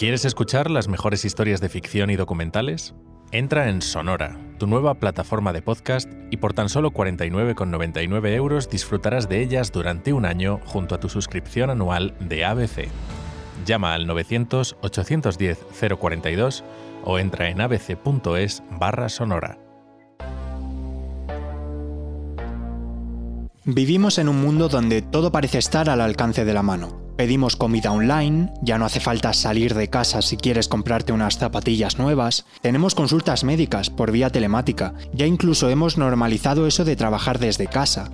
¿Quieres escuchar las mejores historias de ficción y documentales? Entra en Sonora, tu nueva plataforma de podcast, y por tan solo 49,99 euros disfrutarás de ellas durante un año junto a tu suscripción anual de ABC. Llama al 900-810-042 o entra en abc.es barra sonora. Vivimos en un mundo donde todo parece estar al alcance de la mano. Pedimos comida online, ya no hace falta salir de casa si quieres comprarte unas zapatillas nuevas, tenemos consultas médicas por vía telemática, ya incluso hemos normalizado eso de trabajar desde casa.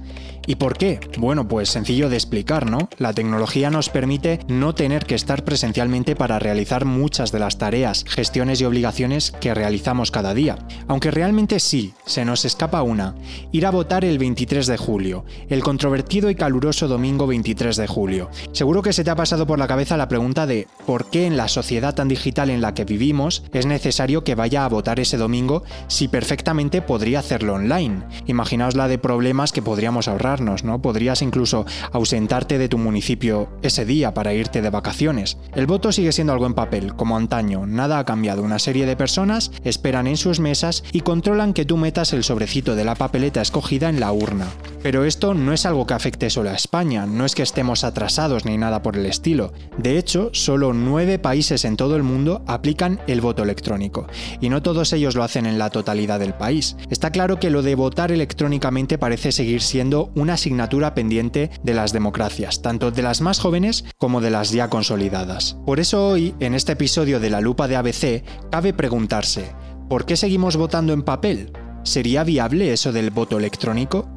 ¿Y por qué? Bueno, pues sencillo de explicar, ¿no? La tecnología nos permite no tener que estar presencialmente para realizar muchas de las tareas, gestiones y obligaciones que realizamos cada día. Aunque realmente sí, se nos escapa una. Ir a votar el 23 de julio, el controvertido y caluroso domingo 23 de julio. Seguro que se te ha pasado por la cabeza la pregunta de por qué en la sociedad tan digital en la que vivimos es necesario que vaya a votar ese domingo si perfectamente podría hacerlo online. Imaginaos la de problemas que podríamos ahorrar ¿no? Podrías incluso ausentarte de tu municipio ese día para irte de vacaciones. El voto sigue siendo algo en papel, como antaño, nada ha cambiado. Una serie de personas esperan en sus mesas y controlan que tú metas el sobrecito de la papeleta escogida en la urna. Pero esto no es algo que afecte solo a España, no es que estemos atrasados ni nada por el estilo. De hecho, solo nueve países en todo el mundo aplican el voto electrónico, y no todos ellos lo hacen en la totalidad del país. Está claro que lo de votar electrónicamente parece seguir siendo una asignatura pendiente de las democracias, tanto de las más jóvenes como de las ya consolidadas. Por eso hoy, en este episodio de la lupa de ABC, cabe preguntarse, ¿por qué seguimos votando en papel? ¿Sería viable eso del voto electrónico?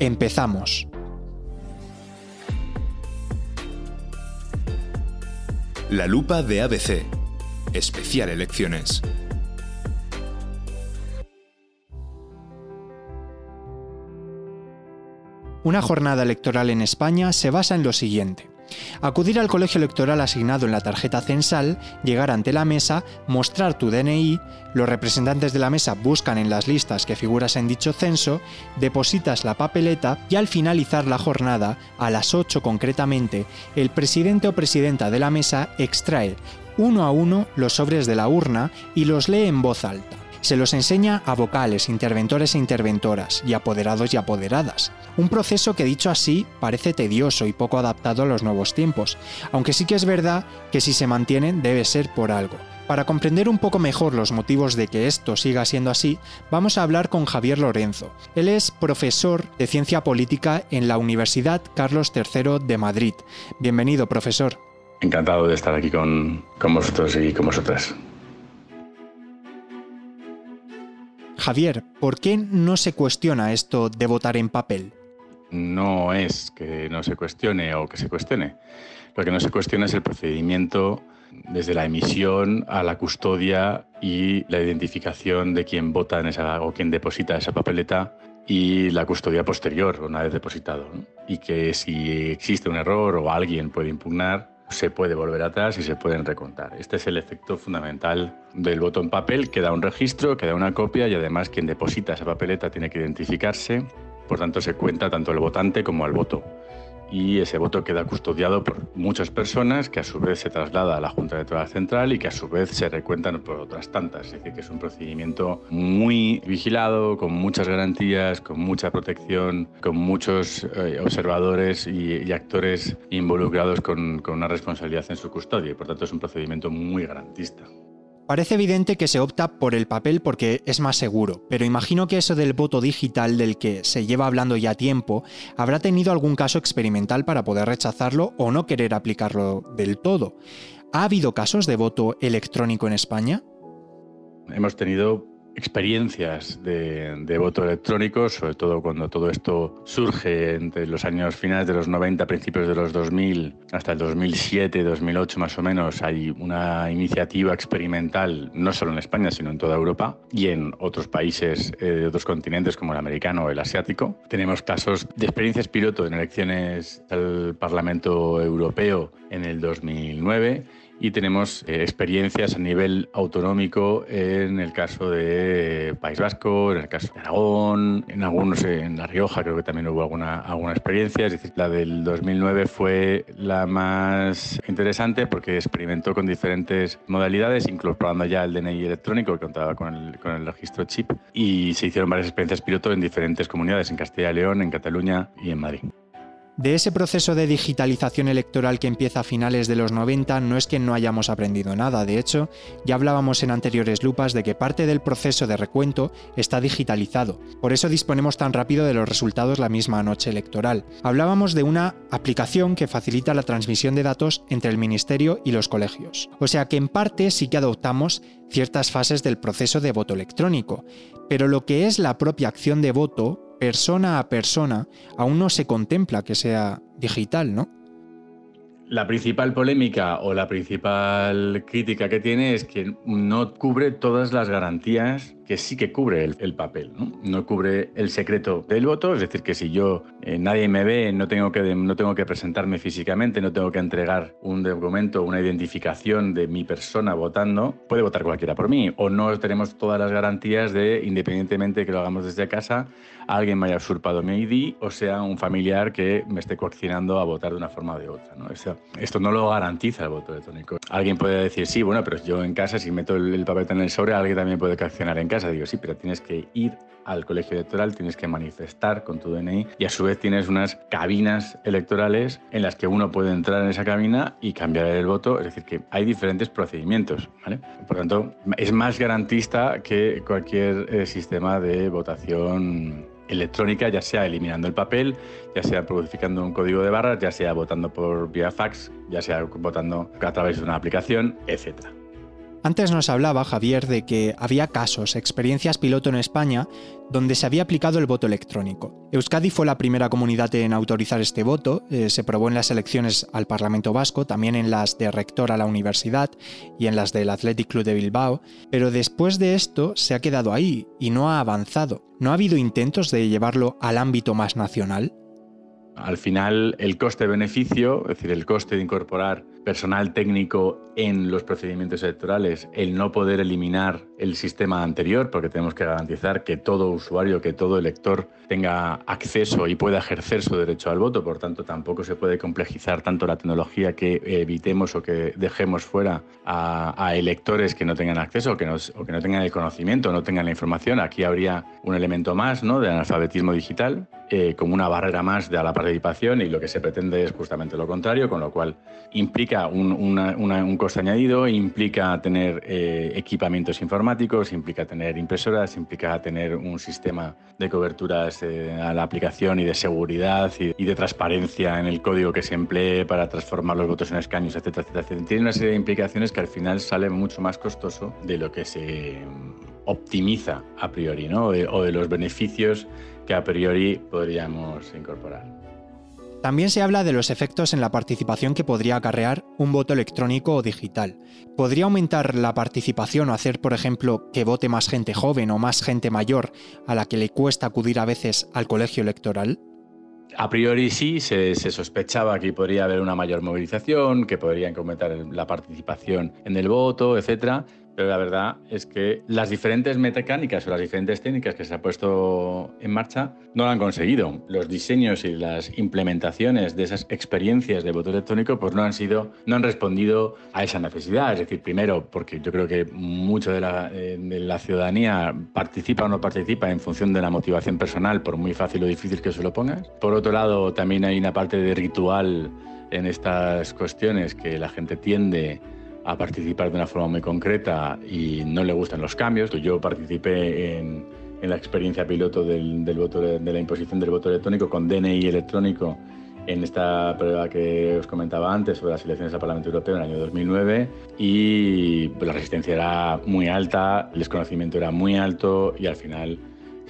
Empezamos. La lupa de ABC. Especial elecciones. Una jornada electoral en España se basa en lo siguiente. Acudir al colegio electoral asignado en la tarjeta censal, llegar ante la mesa, mostrar tu DNI, los representantes de la mesa buscan en las listas que figuras en dicho censo, depositas la papeleta y al finalizar la jornada, a las 8 concretamente, el presidente o presidenta de la mesa extrae uno a uno los sobres de la urna y los lee en voz alta. Se los enseña a vocales, interventores e interventoras, y apoderados y apoderadas. Un proceso que dicho así parece tedioso y poco adaptado a los nuevos tiempos, aunque sí que es verdad que si se mantienen debe ser por algo. Para comprender un poco mejor los motivos de que esto siga siendo así, vamos a hablar con Javier Lorenzo. Él es profesor de Ciencia Política en la Universidad Carlos III de Madrid. Bienvenido, profesor. Encantado de estar aquí con, con vosotros y con vosotras. Javier, ¿por qué no se cuestiona esto de votar en papel? No es que no se cuestione o que se cuestione. Lo que no se cuestiona es el procedimiento desde la emisión a la custodia y la identificación de quien vota en esa, o quien deposita esa papeleta y la custodia posterior una vez depositado. Y que si existe un error o alguien puede impugnar, se puede volver atrás y se pueden recontar. Este es el efecto fundamental del voto en papel, que da un registro, que da una copia y además quien deposita esa papeleta tiene que identificarse, por tanto se cuenta tanto el votante como el voto y ese voto queda custodiado por muchas personas que a su vez se traslada a la Junta Electoral Central y que a su vez se recuentan por otras tantas. Es decir, que es un procedimiento muy vigilado, con muchas garantías, con mucha protección, con muchos eh, observadores y, actores involucrados con, con una responsabilidad en su custodia y por tanto es un procedimiento muy garantista. Parece evidente que se opta por el papel porque es más seguro, pero imagino que eso del voto digital del que se lleva hablando ya tiempo habrá tenido algún caso experimental para poder rechazarlo o no querer aplicarlo del todo. ¿Ha habido casos de voto electrónico en España? Hemos tenido experiencias de, voto electrónico, sobre todo cuando todo esto surge entre los años finales de los 90, principios de los 2000, hasta el 2007, 2008 más o menos, hay una iniciativa experimental, no solo en España, sino en toda Europa y en otros países eh, de otros continentes como el americano o el asiático. Tenemos casos de experiencias piloto en elecciones al Parlamento Europeo en el 2009 y tenemos eh, experiencias a nivel autonómico en el caso de País Vasco, en el caso de Aragón, en algunos en La Rioja creo que también hubo alguna, alguna experiencia, es decir, la del 2009 fue la más interesante porque experimentó con diferentes modalidades, incorporando ya el DNI electrónico que contaba con el, con el registro chip y se hicieron varias experiencias piloto en diferentes comunidades, en Castilla y León, en Cataluña y en Madrid. De ese proceso de digitalización electoral que empieza a finales de los 90 no es que no hayamos aprendido nada, de hecho, ya hablábamos en anteriores lupas de que parte del proceso de recuento está digitalizado, por eso disponemos tan rápido de los resultados la misma noche electoral. Hablábamos de una aplicación que facilita la transmisión de datos entre el Ministerio y los colegios, o sea que en parte sí que adoptamos ciertas fases del proceso de voto electrónico, pero lo que es la propia acción de voto persona a persona, aún no se contempla que sea digital, ¿no? La principal polémica o la principal crítica que tiene es que no cubre todas las garantías que sí que cubre el, papel, ¿no? ¿no? cubre el secreto del voto, es decir, que si yo eh, nadie me ve, no tengo, que, no tengo que presentarme físicamente, no tengo que entregar un documento, una identificación de mi persona votando, puede votar cualquiera por mí, o no tenemos todas las garantías de, independientemente de que lo hagamos desde casa, alguien me haya usurpado mi ID o sea un familiar que me esté coaccionando a votar de una forma o de otra. ¿no? esto no lo garantiza el voto electrónico. Alguien puede decir, sí, bueno, pero yo en casa, si meto el, papel en el sobre, alguien también puede coaccionar en casa Digo, sí, pero tienes que ir al colegio electoral, tienes que manifestar con tu DNI y a su vez tienes unas cabinas electorales en las que uno puede entrar en esa cabina y cambiar el voto. Es decir, que hay diferentes procedimientos. ¿vale? Por tanto, es más garantista que cualquier eh, sistema de votación electrónica, ya sea eliminando el papel, ya sea modificando un código de barras, ya sea votando por vía fax, ya sea votando a través de una aplicación, etcétera. Antes nos hablaba Javier de que había casos, experiencias piloto en España, donde se había aplicado el voto electrónico. Euskadi fue la primera comunidad en autorizar este voto, eh, se probó en las elecciones al Parlamento Vasco, también en las de rector a la universidad y en las del Athletic Club de Bilbao, pero después de esto se ha quedado ahí y no ha avanzado. ¿No ha habido intentos de llevarlo al ámbito más nacional? Al final, el coste-beneficio, es decir, el coste de incorporar personal técnico en los procedimientos electorales, el no poder eliminar el sistema anterior, porque tenemos que garantizar que todo usuario, que todo elector tenga acceso y pueda ejercer su derecho al voto. Por tanto, tampoco se puede complejizar tanto la tecnología que evitemos o que dejemos fuera a, electores que no tengan acceso que o que no tengan el conocimiento, no tengan la información. Aquí habría un elemento más ¿no? de analfabetismo digital eh, como una barrera más de la participación y lo que se pretende es justamente lo contrario, con lo cual implica un, coste añadido, implica tener eh, equipamientos informáticos, implica tener impresoras, implica tener un sistema de coberturas eh, a la aplicación y de seguridad y, de transparencia en el código que se emplee para transformar los votos en escaños, etcétera, etcétera. Tiene una serie de implicaciones que al final sale mucho más costoso de lo que se optimiza a priori, ¿no? o de los beneficios que a priori podríamos incorporar. También se habla de los efectos en la participación que podría acarrear un voto electrónico o digital. ¿Podría aumentar la participación o hacer, por ejemplo, que vote más gente joven o más gente mayor a la que le cuesta acudir a veces al colegio electoral? A priori sí, se, sospechaba que podría haber una mayor movilización, que podría aumentar la participación en el voto, etcétera, pero la verdad es que las diferentes mecánicas o las diferentes técnicas que se han puesto en marcha no lo han conseguido. Los diseños y las implementaciones de esas experiencias de voto electrónico pues no han sido, no han respondido a esa necesidad. Es decir, primero, porque yo creo que mucho de la, eh, ciudadanía participa o no participa en función de la motivación personal, por muy fácil o difícil que se lo pongas. Por otro lado, también hay una parte de ritual en estas cuestiones que la gente tiende participar de una forma muy concreta y no le gustan los cambios. Yo participé en, la experiencia piloto de la imposición del voto electrónico con DNI electrónico en esta prueba que os comentaba antes sobre las elecciones al Parlamento Europeo en el año 2009 y la resistencia era muy alta, el desconocimiento era muy alto y al final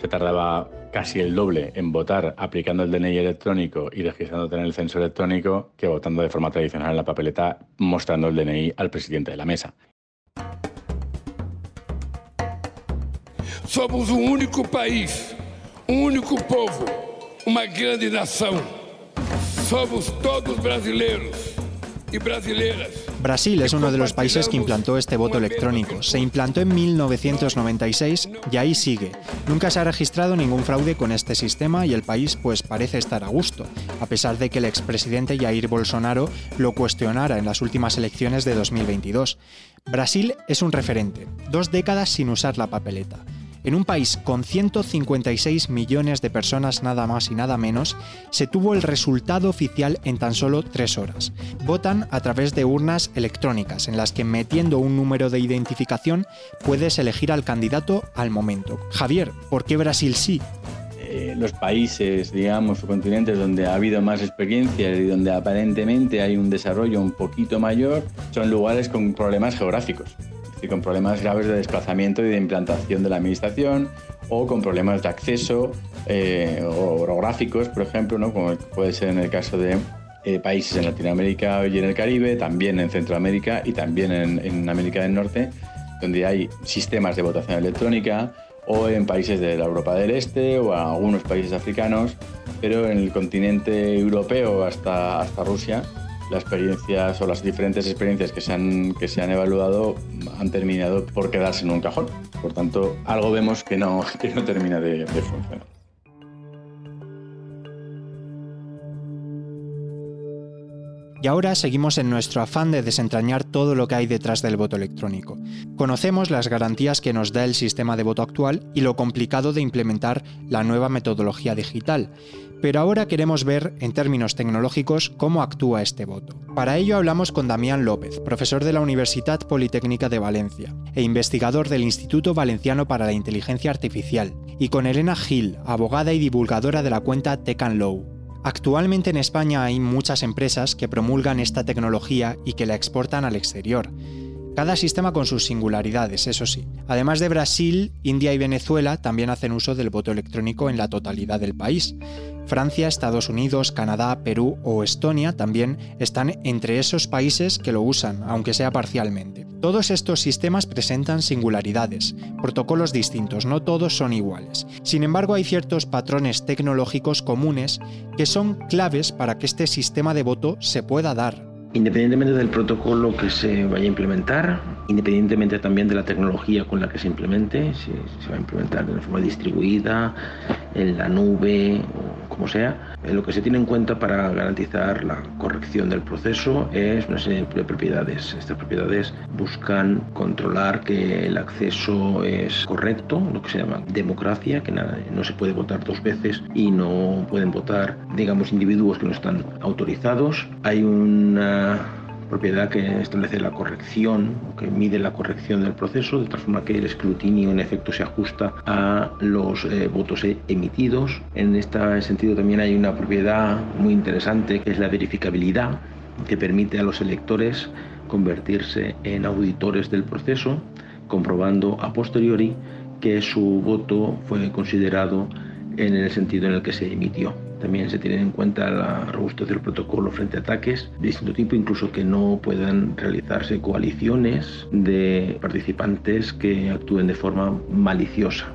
se tardaba casi el doble en votar aplicando el DNI electrónico y registrándote en el censo electrónico que votando de forma tradicional en la papeleta mostrando el DNI al presidente de la mesa. Somos un único país, un único povo, una grande nación. Somos todos brasileños y. Brasil es uno de los países que implantó este voto electrónico. Se implantó en 1996 y ahí sigue. Nunca se ha registrado ningún fraude con este sistema y el país pues parece estar a gusto, a pesar de que el expresidente Jair Bolsonaro lo cuestionara en las últimas elecciones de 2022. Brasil es un referente, dos décadas sin usar la papeleta. En un país con 156 millones de personas nada más y nada menos, se tuvo el resultado oficial en tan solo tres horas. Votan a través de urnas electrónicas en las que metiendo un número de identificación puedes elegir al candidato al momento. Javier, ¿por qué Brasil sí? Eh, los países, digamos, o continentes donde ha habido más experiencia y donde aparentemente hay un desarrollo un poquito mayor, son lugares con problemas geográficos y con problemas graves de desplazamiento y de implantación de la administración o con problemas de acceso eh, orográficos, por ejemplo, ¿no? como puede ser en el caso de eh, países en Latinoamérica y en el Caribe, también en Centroamérica y también en, América del Norte, donde hay sistemas de votación electrónica o en países de la Europa del Este o algunos países africanos, pero en el continente europeo hasta, hasta Rusia las experiencias o las diferentes experiencias que se han, que se han evaluado han terminado por quedarse en un cajón. Por tanto, algo vemos que no, que no termina de, funcionar. Y ahora seguimos en nuestro afán de desentrañar todo lo que hay detrás del voto electrónico. Conocemos las garantías que nos da el sistema de voto actual y lo complicado de implementar la nueva metodología digital, pero ahora queremos ver, en términos tecnológicos, cómo actúa este voto. Para ello hablamos con Damián López, profesor de la Universidad Politécnica de Valencia e investigador del Instituto Valenciano para la Inteligencia Artificial, y con Elena Gil, abogada y divulgadora de la cuenta Tech Low. Actualmente en España hay muchas empresas que promulgan esta tecnología y que la exportan al exterior. Cada sistema con sus singularidades, eso sí. Además de Brasil, India y Venezuela también hacen uso del voto electrónico en la totalidad del país. Francia, Estados Unidos, Canadá, Perú o Estonia también están entre esos países que lo usan, aunque sea parcialmente. Todos estos sistemas presentan singularidades, protocolos distintos, no todos son iguales. Sin embargo, hay ciertos patrones tecnológicos comunes que son claves para que este sistema de voto se pueda dar. Independientemente del protocolo que se vaya a implementar, independientemente también de la tecnología con la que se implemente, si se va a implementar de una forma distribuida, en la nube como sea, eh, lo que se tiene en cuenta para garantizar la corrección del proceso es una serie de propiedades. Estas propiedades buscan controlar que el acceso es correcto, lo que se llama democracia, que no se puede votar dos veces y no pueden votar, digamos, individuos que no están autorizados. Hay una propiedad que establece la corrección, que mide la corrección del proceso, de tal forma que el escrutinio en efecto se ajusta a los eh, votos emitidos. En este sentido también hay una propiedad muy interesante que es la verificabilidad, que permite a los electores convertirse en auditores del proceso, comprobando a posteriori que su voto fue considerado en el sentido en el que se emitió. También se tiene en cuenta la robustez del protocolo frente a ataques de distinto tipo, incluso que no puedan realizarse coaliciones de participantes que actúen de forma maliciosa.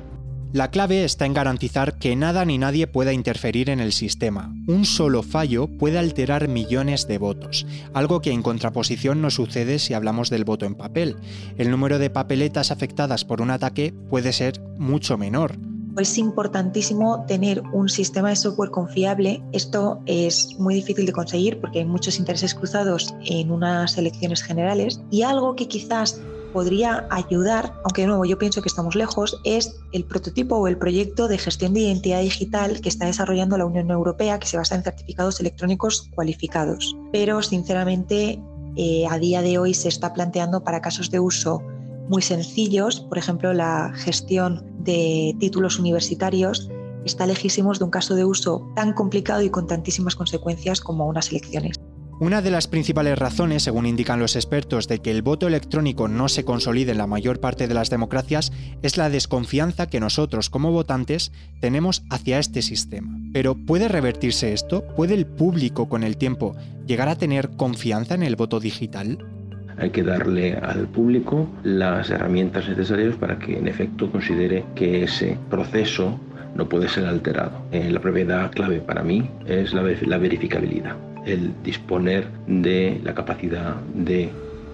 La clave está en garantizar que nada ni nadie pueda interferir en el sistema. Un solo fallo puede alterar millones de votos, algo que en contraposición no sucede si hablamos del voto en papel. El número de papeletas afectadas por un ataque puede ser mucho menor. Es importantísimo tener un sistema de software confiable. Esto es muy difícil de conseguir porque hay muchos intereses cruzados en unas elecciones generales y algo que quizás podría ayudar, aunque de nuevo yo pienso que estamos lejos, es el prototipo o el proyecto de gestión de identidad digital que está desarrollando la Unión Europea que se basa en certificados electrónicos cualificados. Pero sinceramente eh, a día de hoy se está planteando para casos de uso muy sencillos, por ejemplo, la gestión de títulos universitarios, está lejísimos de un caso de uso tan complicado y con tantísimas consecuencias como unas elecciones. Una de las principales razones, según indican los expertos, de que el voto electrónico no se consolide en la mayor parte de las democracias es la desconfianza que nosotros como votantes tenemos hacia este sistema. Pero ¿puede revertirse esto? ¿Puede el público con el tiempo llegar a tener confianza en el voto digital? Hay que darle al público las herramientas necesarias para que en efecto considere que ese proceso no puede ser alterado. Eh, la propiedad clave para mí es la, verificabilidad, el disponer de la capacidad de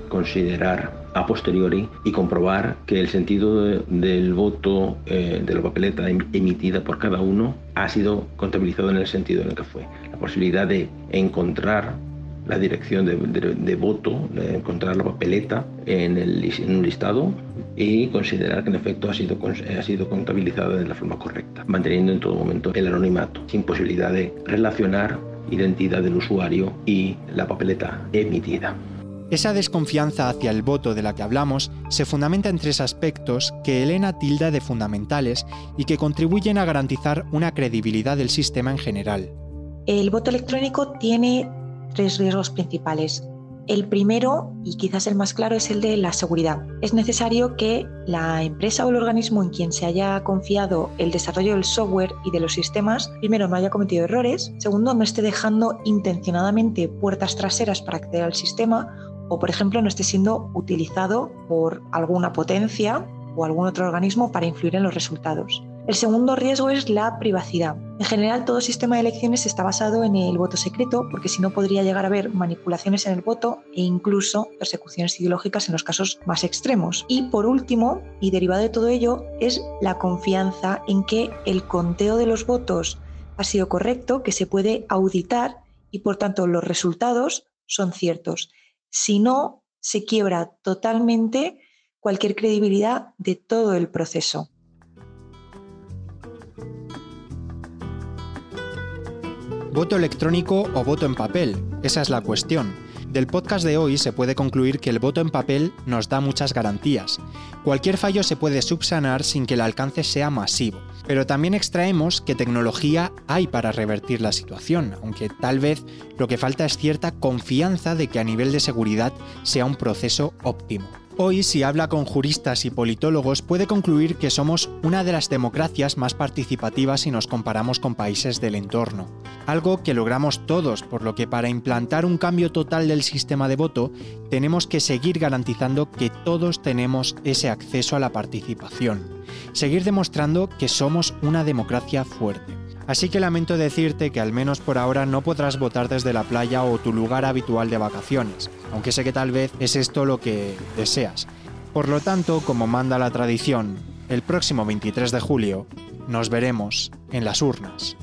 considerar a posteriori y comprobar que el sentido del voto eh, de la papeleta em-, emitida por cada uno ha sido contabilizado en el sentido en el que fue. La posibilidad de encontrar la dirección de, voto, de encontrar la papeleta en, el, en, un listado y considerar que en efecto ha sido, ha sido contabilizada de la forma correcta, manteniendo en todo momento el anonimato, sin posibilidad de relacionar identidad del usuario y la papeleta emitida. Esa desconfianza hacia el voto de la que hablamos se fundamenta en tres aspectos que Elena tilda de fundamentales y que contribuyen a garantizar una credibilidad del sistema en general. El voto electrónico tiene tres riesgos principales. El primero, y quizás el más claro, es el de la seguridad. Es necesario que la empresa o el organismo en quien se haya confiado el desarrollo del software y de los sistemas, primero, no haya cometido errores, segundo, no esté dejando intencionadamente puertas traseras para acceder al sistema o, por ejemplo, no esté siendo utilizado por alguna potencia o algún otro organismo para influir en los resultados. El segundo riesgo es la privacidad. En general, todo sistema de elecciones está basado en el voto secreto, porque si no podría llegar a haber manipulaciones en el voto e incluso persecuciones ideológicas en los casos más extremos. Y por último, y derivado de todo ello, es la confianza en que el conteo de los votos ha sido correcto, que se puede auditar y por tanto los resultados son ciertos. Si no, se quiebra totalmente cualquier credibilidad de todo el proceso. ¿Voto electrónico o voto en papel? Esa es la cuestión. Del podcast de hoy se puede concluir que el voto en papel nos da muchas garantías. Cualquier fallo se puede subsanar sin que el alcance sea masivo. Pero también extraemos que tecnología hay para revertir la situación, aunque tal vez lo que falta es cierta confianza de que a nivel de seguridad sea un proceso óptimo. Hoy, si habla con juristas y politólogos, puede concluir que somos una de las democracias más participativas si nos comparamos con países del entorno. Algo que logramos todos, por lo que para implantar un cambio total del sistema de voto, tenemos que seguir garantizando que todos tenemos ese acceso a la participación. Seguir demostrando que somos una democracia fuerte. Así que lamento decirte que al menos por ahora no podrás votar desde la playa o tu lugar habitual de vacaciones, aunque sé que tal vez es esto lo que deseas. Por lo tanto, como manda la tradición, el próximo 23 de julio nos veremos en las urnas.